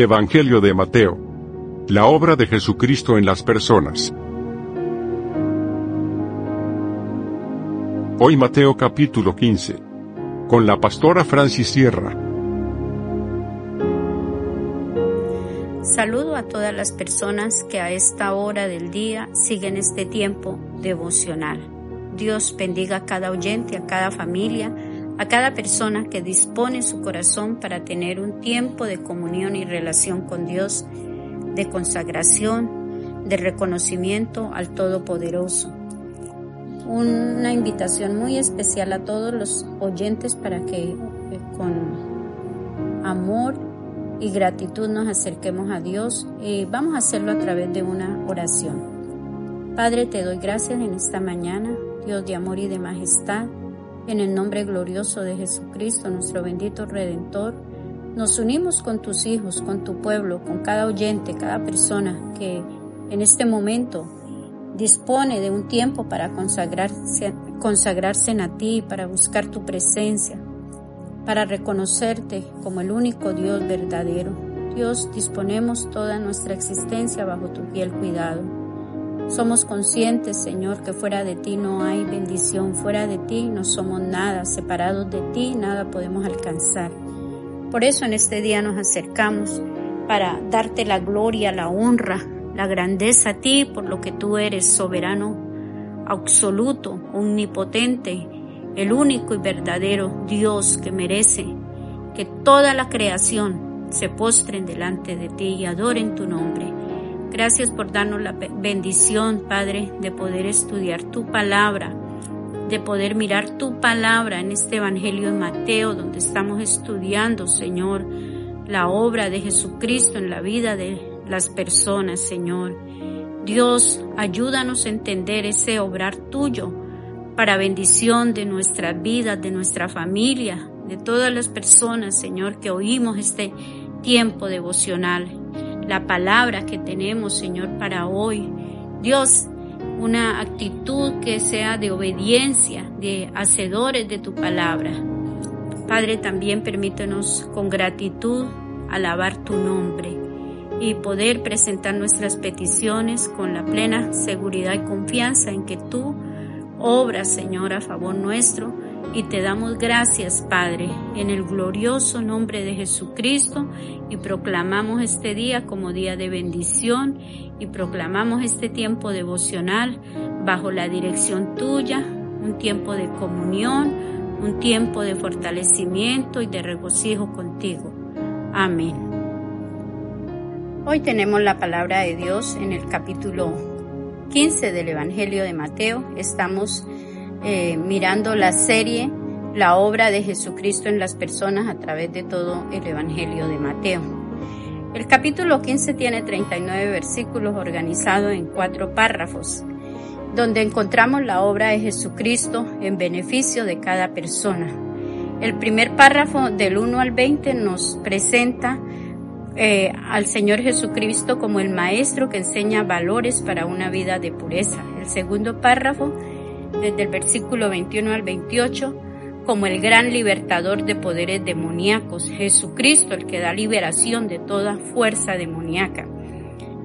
Evangelio de Mateo. La obra de Jesucristo en las personas. Hoy Mateo capítulo 15. Con la pastora Francis Sierra. Saludo a todas las personas que a esta hora del día siguen este tiempo devocional. Dios bendiga a cada oyente, a cada familia, a cada persona que dispone su corazón para tener un tiempo de comunión y relación con Dios, de consagración, de reconocimiento al Todopoderoso. Una invitación muy especial a todos los oyentes para que eh, con amor y gratitud nos acerquemos a Dios y vamos a hacerlo a través de una oración. Padre, te doy gracias en esta mañana, Dios de amor y de majestad en el nombre glorioso de Jesucristo, nuestro bendito Redentor, nos unimos con tus hijos, con tu pueblo, con cada oyente, cada persona que en este momento dispone de un tiempo para consagrarse, consagrarse en a ti, para buscar tu presencia, para reconocerte como el único Dios verdadero. Dios, disponemos toda nuestra existencia bajo tu fiel cuidado. Somos conscientes, Señor, que fuera de ti no hay bendición, fuera de ti no somos nada, separados de ti nada podemos alcanzar. Por eso en este día nos acercamos para darte la gloria, la honra, la grandeza a ti por lo que tú eres soberano, absoluto, omnipotente, el único y verdadero Dios que merece que toda la creación se postren delante de ti y adoren tu nombre. Gracias por darnos la bendición, Padre, de poder estudiar tu palabra, de poder mirar tu palabra en este Evangelio de Mateo, donde estamos estudiando, Señor, la obra de Jesucristo en la vida de las personas, Señor. Dios, ayúdanos a entender ese obrar tuyo para bendición de nuestras vidas, de nuestra familia, de todas las personas, Señor, que oímos este tiempo devocional la palabra que tenemos, Señor, para hoy. Dios, una actitud que sea de obediencia, de hacedores de tu palabra. Padre, también permítenos con gratitud alabar tu nombre y poder presentar nuestras peticiones con la plena seguridad y confianza en que tú obras, Señor, a favor nuestro y te damos gracias, Padre, en el glorioso nombre de Jesucristo y proclamamos este día como día de bendición y proclamamos este tiempo devocional bajo la dirección tuya, un tiempo de comunión, un tiempo de fortalecimiento y de regocijo contigo. Amén. Hoy tenemos la palabra de Dios en el capítulo 15 del Evangelio de Mateo. Estamos eh, mirando la serie La obra de Jesucristo en las personas a través de todo el Evangelio de Mateo. El capítulo 15 tiene 39 versículos organizados en cuatro párrafos, donde encontramos la obra de Jesucristo en beneficio de cada persona. El primer párrafo del 1 al 20 nos presenta eh, al Señor Jesucristo como el Maestro que enseña valores para una vida de pureza. El segundo párrafo desde el versículo 21 al 28, como el gran libertador de poderes demoníacos, Jesucristo, el que da liberación de toda fuerza demoníaca.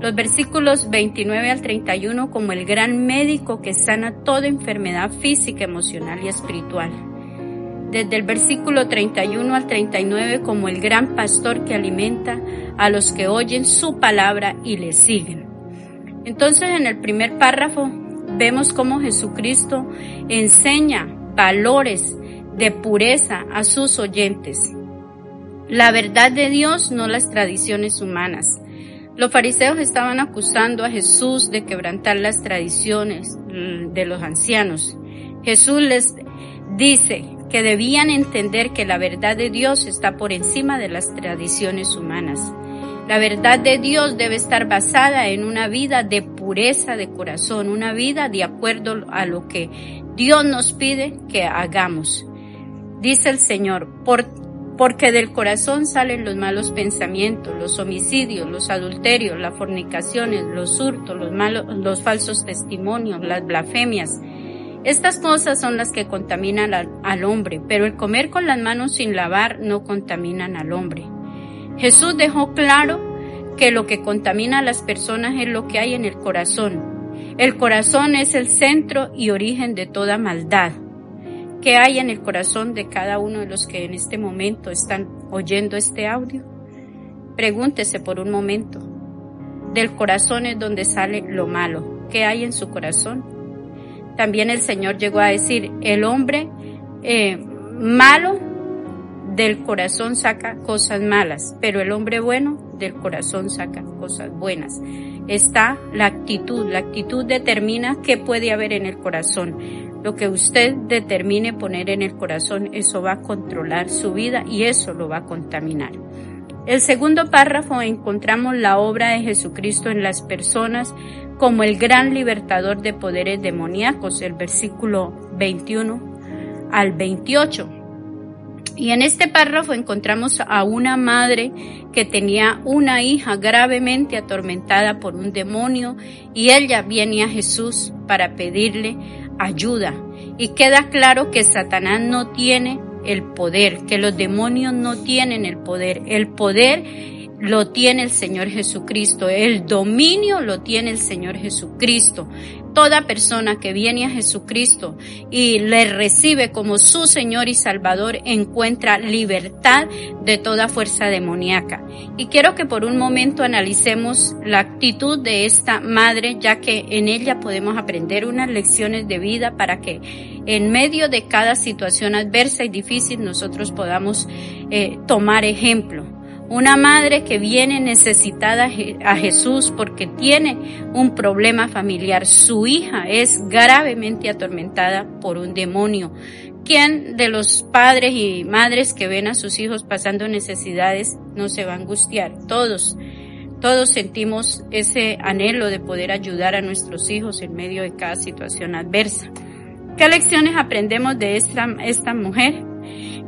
Los versículos 29 al 31 como el gran médico que sana toda enfermedad física, emocional y espiritual. Desde el versículo 31 al 39 como el gran pastor que alimenta a los que oyen su palabra y le siguen. Entonces en el primer párrafo vemos cómo Jesucristo enseña valores de pureza a sus oyentes. La verdad de Dios, no las tradiciones humanas. Los fariseos estaban acusando a Jesús de quebrantar las tradiciones mm, de los ancianos. Jesús les dice, que debían entender que la verdad de Dios está por encima de las tradiciones humanas. La verdad de Dios debe estar basada en una vida de pureza de corazón, una vida de acuerdo a lo que Dios nos pide que hagamos. Dice el Señor, porque del corazón salen los malos pensamientos, los homicidios, los adulterios, las fornicaciones, los hurtos, los malos, los falsos testimonios, las blasfemias. Estas cosas son las que contaminan al hombre, pero el comer con las manos sin lavar no contaminan al hombre. Jesús dejó claro que lo que contamina a las personas es lo que hay en el corazón. El corazón es el centro y origen de toda maldad. ¿Qué hay en el corazón de cada uno de los que en este momento están oyendo este audio? Pregúntese por un momento. Del corazón es donde sale lo malo. ¿Qué hay en su corazón? También el Señor llegó a decir, el hombre eh, malo del corazón saca cosas malas, pero el hombre bueno del corazón saca cosas buenas. Está la actitud, la actitud determina qué puede haber en el corazón. Lo que usted determine poner en el corazón, eso va a controlar su vida y eso lo va a contaminar. El segundo párrafo encontramos la obra de Jesucristo en las personas como el gran libertador de poderes demoníacos, el versículo 21 al 28. Y en este párrafo encontramos a una madre que tenía una hija gravemente atormentada por un demonio y ella viene a Jesús para pedirle ayuda. Y queda claro que Satanás no tiene el poder, que los demonios no tienen el poder. El poder lo tiene el Señor Jesucristo, el dominio lo tiene el Señor Jesucristo. Toda persona que viene a Jesucristo y le recibe como su Señor y Salvador encuentra libertad de toda fuerza demoníaca. Y quiero que por un momento analicemos la actitud de esta madre, ya que en ella podemos aprender unas lecciones de vida para que en medio de cada situación adversa y difícil nosotros podamos eh, tomar ejemplo una madre que viene necesitada a Jesús porque tiene un problema familiar. Su hija es gravemente atormentada por un demonio. ¿Quién de los padres y madres que ven a sus hijos pasando necesidades no se va a angustiar? Todos. Todos sentimos ese anhelo de poder ayudar a nuestros hijos en medio de cada situación adversa. ¿Qué lecciones aprendemos de esta, esta mujer?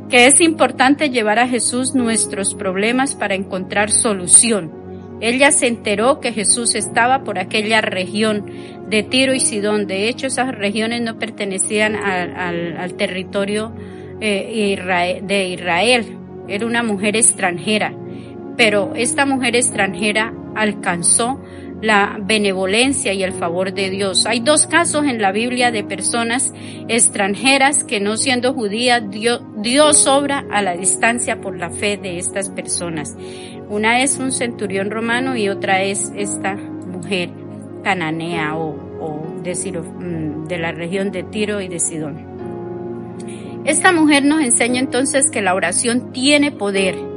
Que es importante llevar a Jesús nuestros problemas para encontrar solución. Ella se enteró que Jesús estaba por aquella región de Tiro y Sidón. De hecho, esas regiones no pertenecían al, territorio eh, de Israel. Era una mujer extranjera. Pero esta mujer extranjera alcanzó la benevolencia y el favor de Dios. Hay dos casos en la Biblia de personas extranjeras que no siendo judías, Dios, obra a la distancia por la fe de estas personas. Una es un centurión romano y otra es esta mujer cananea o, de, mm, de la región de Tiro y de Sidón. Esta mujer nos enseña entonces que la oración tiene poder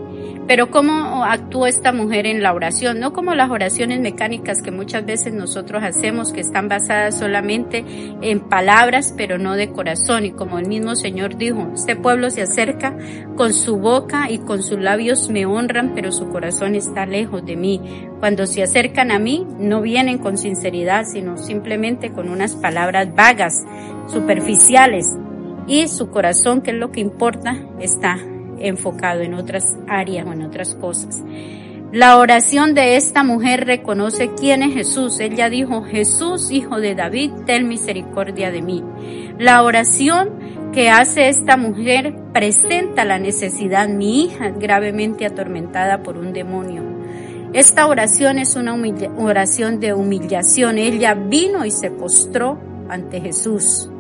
pero ¿cómo actuó esta mujer en la oración? No como las oraciones mecánicas que muchas veces nosotros hacemos, que están basadas solamente en palabras, pero no de corazón. Y como el mismo Señor dijo, este pueblo se acerca con su boca y con sus labios me honran, pero su corazón está lejos de mí. Cuando se acercan a mí, no vienen con sinceridad, sino simplemente con unas palabras vagas, superficiales. Y su corazón, que es lo que importa, está enfocado en otras áreas o en otras cosas. La oración de esta mujer reconoce quién es Jesús. Ella dijo, Jesús, hijo de David, ten misericordia de mí. La oración que hace esta mujer presenta la necesidad. Mi hija gravemente atormentada por un demonio. Esta oración es una oración de humillación. Ella vino y se postró ante Jesús.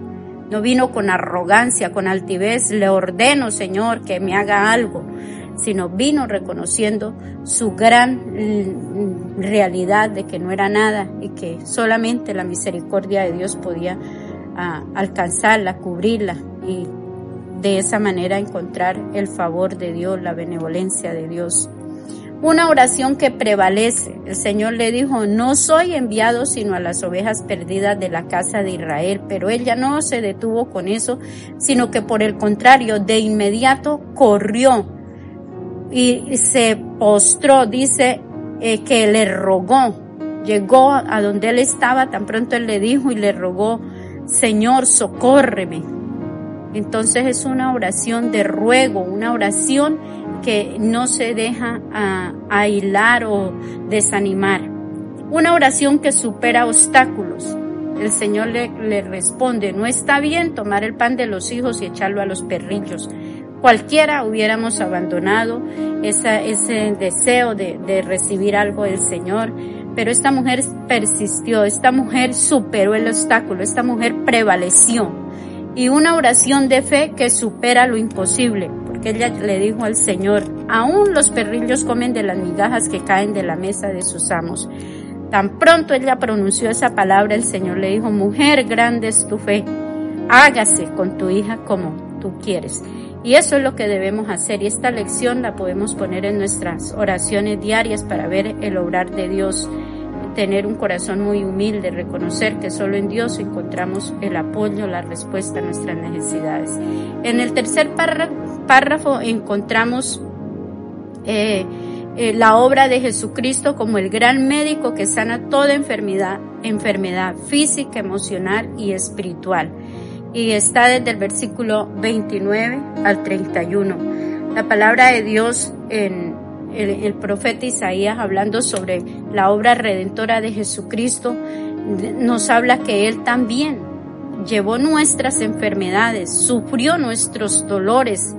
No vino con arrogancia, con altivez, le ordeno, Señor, que me haga algo, sino vino reconociendo su gran mm, realidad de que no era nada y que solamente la misericordia de Dios podía ah, alcanzarla, cubrirla y de esa manera encontrar el favor de Dios, la benevolencia de Dios. Una oración que prevalece. El Señor le dijo, no soy enviado sino a las ovejas perdidas de la casa de Israel, pero ella no se detuvo con eso, sino que por el contrario, de inmediato corrió y se postró, dice eh, que le rogó, llegó a donde él estaba, tan pronto él le dijo y le rogó, Señor, socórreme. Entonces es una oración de ruego, una oración que no se deja a, aislar o desanimar. Una oración que supera obstáculos. El Señor le, le, responde, no está bien tomar el pan de los hijos y echarlo a los perrillos. Cualquiera hubiéramos abandonado esa, ese deseo de, de recibir algo del Señor, pero esta mujer persistió, esta mujer superó el obstáculo, esta mujer prevaleció. Y una oración de fe que supera lo imposible, porque ella le dijo al Señor, aún los perrillos comen de las migajas que caen de la mesa de sus amos. Tan pronto ella pronunció esa palabra, el Señor le dijo, mujer, grande es tu fe, hágase con tu hija como tú quieres. Y eso es lo que debemos hacer y esta lección la podemos poner en nuestras oraciones diarias para ver el obrar de Dios, tener un corazón muy humilde, reconocer que solo en Dios encontramos el apoyo, la respuesta a nuestras necesidades. En el tercer párrafo encontramos eh, eh, la obra de Jesucristo como el gran médico que sana toda enfermedad, enfermedad física, emocional y espiritual y está desde el versículo 29 al 31. La palabra de Dios en el, profeta Isaías hablando sobre la obra redentora de Jesucristo nos habla que Él también llevó nuestras enfermedades, sufrió nuestros dolores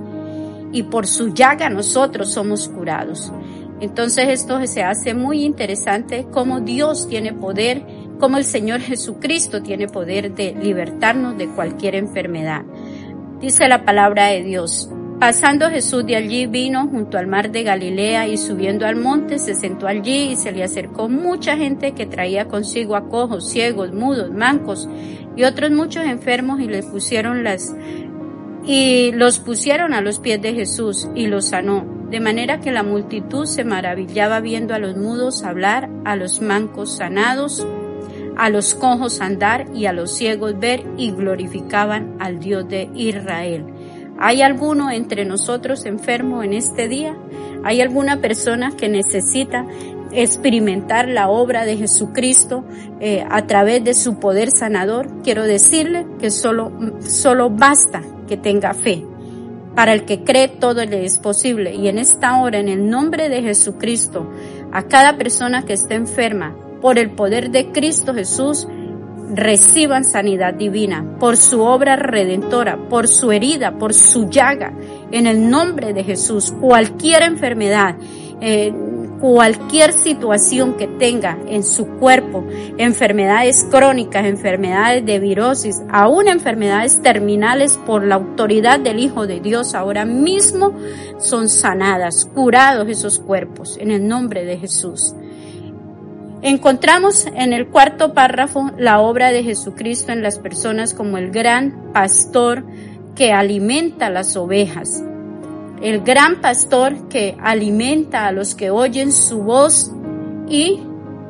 y por su llaga nosotros somos curados. Entonces esto se hace muy interesante cómo Dios tiene poder como el Señor Jesucristo tiene poder de libertarnos de cualquier enfermedad. Dice la palabra de Dios. Pasando Jesús de allí vino junto al mar de Galilea y subiendo al monte se sentó allí y se le acercó mucha gente que traía consigo a cojos, ciegos, mudos, mancos y otros muchos enfermos y les pusieron las y los pusieron a los pies de Jesús y los sanó. De manera que la multitud se maravillaba viendo a los mudos hablar, a los mancos sanados a los cojos andar y a los ciegos ver y glorificaban al Dios de Israel. ¿Hay alguno entre nosotros enfermo en este día? ¿Hay alguna persona que necesita experimentar la obra de Jesucristo eh, a través de su poder sanador? Quiero decirle que solo, solo basta que tenga fe. Para el que cree todo le es posible. Y en esta hora, en el nombre de Jesucristo, a cada persona que esté enferma, por el poder de Cristo Jesús, reciban sanidad divina por su obra redentora, por su herida, por su llaga, en el nombre de Jesús. Cualquier enfermedad, eh, cualquier situación que tenga en su cuerpo, enfermedades crónicas, enfermedades de virosis, aún enfermedades terminales por la autoridad del Hijo de Dios, ahora mismo son sanadas, curados esos cuerpos, en el nombre de Jesús. Encontramos en el cuarto párrafo la obra de Jesucristo en las personas como el gran pastor que alimenta las ovejas, el gran pastor que alimenta a los que oyen su voz y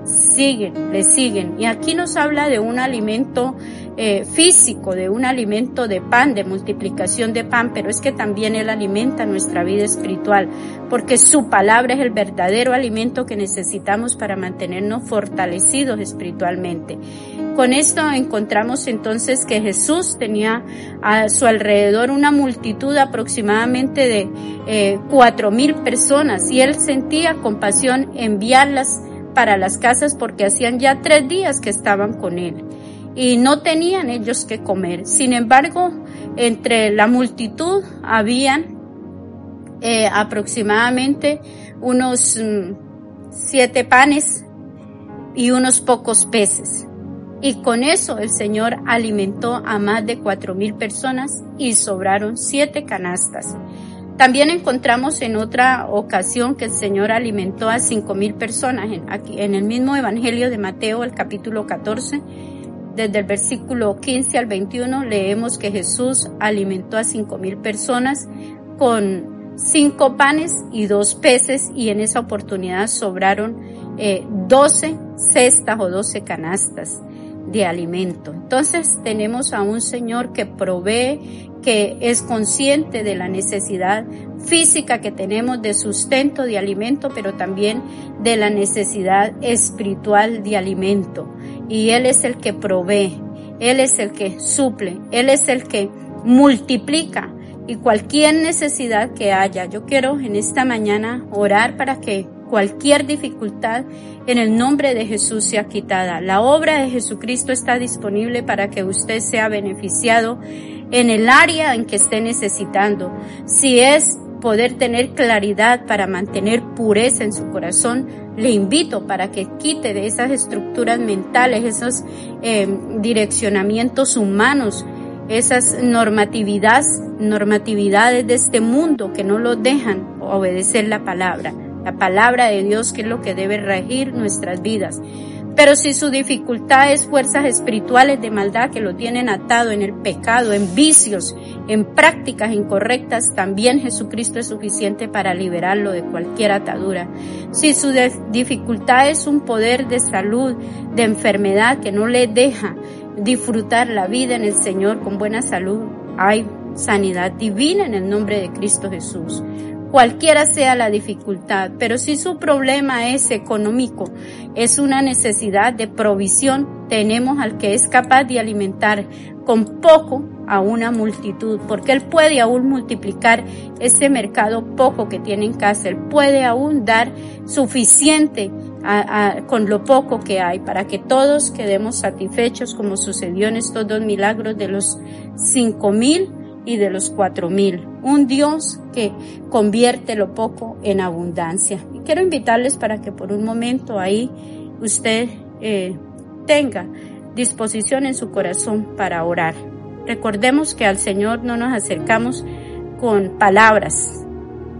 siguen, le siguen. Y aquí nos habla de un alimento eh, físico, de un alimento de pan, de multiplicación de pan, pero es que también Él alimenta nuestra vida espiritual, porque su palabra es el verdadero alimento que necesitamos para mantenernos fortalecidos espiritualmente. Con esto encontramos entonces que Jesús tenía a su alrededor una multitud aproximadamente de eh, cuatro mil personas y él sentía compasión enviarlas para las casas porque hacían ya tres días que estaban con él y no tenían ellos que comer. Sin embargo, entre la multitud habían eh, aproximadamente unos mm, siete panes y unos pocos peces. Y con eso el Señor alimentó a más de cuatro mil personas y sobraron siete canastas. También encontramos en otra ocasión que el Señor alimentó a cinco mil personas. En, aquí, en el mismo Evangelio de Mateo, el capítulo 14, desde el versículo 15 al 21, leemos que Jesús alimentó a cinco mil personas con cinco panes y dos peces y en esa oportunidad sobraron eh, doce cestas o doce canastas de alimento. Entonces tenemos a un Señor que provee, que es consciente de la necesidad física que tenemos de sustento, de alimento, pero también de la necesidad espiritual de alimento. Y Él es el que provee, Él es el que suple, Él es el que multiplica y cualquier necesidad que haya. Yo quiero en esta mañana orar para que cualquier dificultad en el nombre de Jesús sea quitada. La obra de Jesucristo está disponible para que usted sea beneficiado en el área en que esté necesitando. Si es poder tener claridad para mantener pureza en su corazón, le invito para que quite de esas estructuras mentales, esos eh, direccionamientos humanos, esas normatividades, normatividades de este mundo que no lo dejan obedecer la palabra la palabra de Dios que es lo que debe regir nuestras vidas. Pero si su dificultad es fuerzas espirituales de maldad que lo tienen atado en el pecado, en vicios, en prácticas incorrectas, también Jesucristo es suficiente para liberarlo de cualquier atadura. Si su dificultad es un poder de salud, de enfermedad que no le deja disfrutar la vida en el Señor con buena salud, hay sanidad divina en el nombre de Cristo Jesús cualquiera sea la dificultad, pero si su problema es económico, es una necesidad de provisión, tenemos al que es capaz de alimentar con poco a una multitud, porque Él puede aún multiplicar ese mercado poco que tiene en casa, Él puede aún dar suficiente con lo poco que hay para que todos quedemos satisfechos como sucedió en estos dos milagros de los cinco mil y de los cuatro mil. Un Dios que convierte lo poco en abundancia. Y quiero invitarles para que por un momento ahí usted eh, tenga disposición en su corazón para orar. Recordemos que al Señor no nos acercamos con palabras.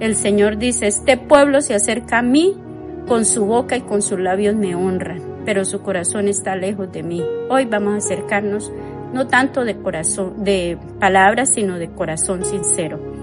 El Señor dice, este pueblo se acerca a mí, con su boca y con sus labios me honran, pero su corazón está lejos de mí. Hoy vamos a acercarnos no tanto de corazón, de palabras, sino de corazón sincero.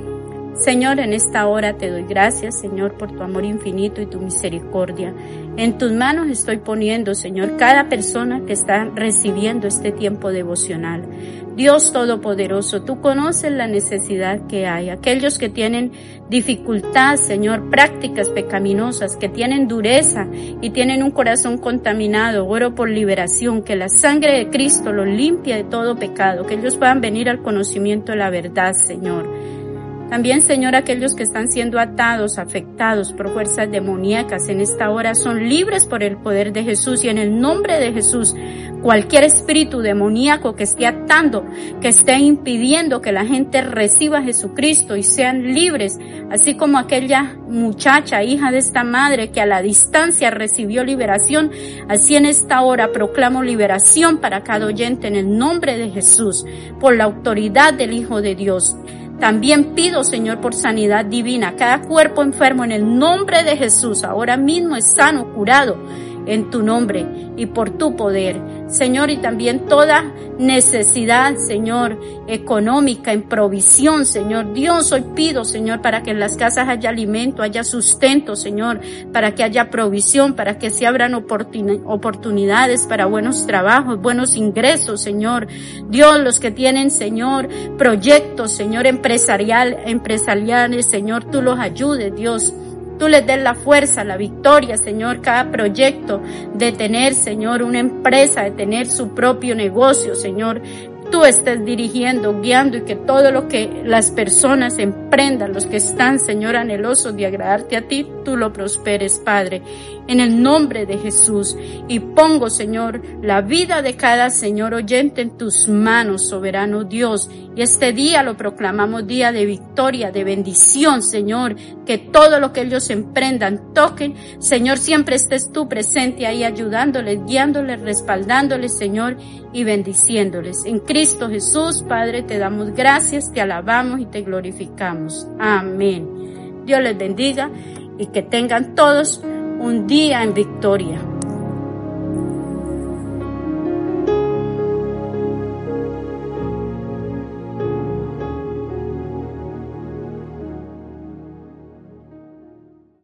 Señor, en esta hora te doy gracias, Señor, por tu amor infinito y tu misericordia. En tus manos estoy poniendo, Señor, cada persona que está recibiendo este tiempo devocional. Dios Todopoderoso, tú conoces la necesidad que hay. Aquellos que tienen dificultad, Señor, prácticas pecaminosas, que tienen dureza y tienen un corazón contaminado, oro por liberación, que la sangre de Cristo los limpie de todo pecado, que ellos puedan venir al conocimiento de la verdad, Señor. También, Señor, aquellos que están siendo atados, afectados por fuerzas demoníacas en esta hora son libres por el poder de Jesús y en el nombre de Jesús, cualquier espíritu demoníaco que esté atando, que esté impidiendo que la gente reciba a Jesucristo y sean libres, así como aquella muchacha, hija de esta madre que a la distancia recibió liberación, así en esta hora proclamo liberación para cada oyente en el nombre de Jesús, por la autoridad del Hijo de Dios. También pido, Señor, por sanidad divina. Cada cuerpo enfermo en el nombre de Jesús ahora mismo es sano, curado en tu nombre y por tu poder. Señor, y también toda necesidad, Señor, económica, en provisión, Señor. Dios, hoy pido, Señor, para que en las casas haya alimento, haya sustento, Señor, para que haya provisión, para que se abran oportunidades para buenos trabajos, buenos ingresos, Señor. Dios, los que tienen, Señor, proyectos, Señor, empresarial, empresariales, Señor, tú los ayudes, Dios tú les des la fuerza, la victoria, Señor, cada proyecto de tener, Señor, una empresa, de tener su propio negocio, Señor, tú estés dirigiendo, guiando y que todo lo que las personas emprendan, los que están, Señor, anhelosos de agradarte a ti, tú lo prosperes, Padre, en el nombre de Jesús. Y pongo, Señor, la vida de cada Señor oyente en tus manos, soberano Dios. Y este día lo proclamamos día de victoria, de bendición, Señor, que todo lo que ellos emprendan, toquen, Señor, siempre estés tú presente ahí ayudándoles, guiándoles, respaldándoles, Señor, y bendiciéndoles. En Cristo Jesús, Padre, te damos gracias, te alabamos y te glorificamos. Amén. Dios les bendiga y que tengan todos un día en victoria.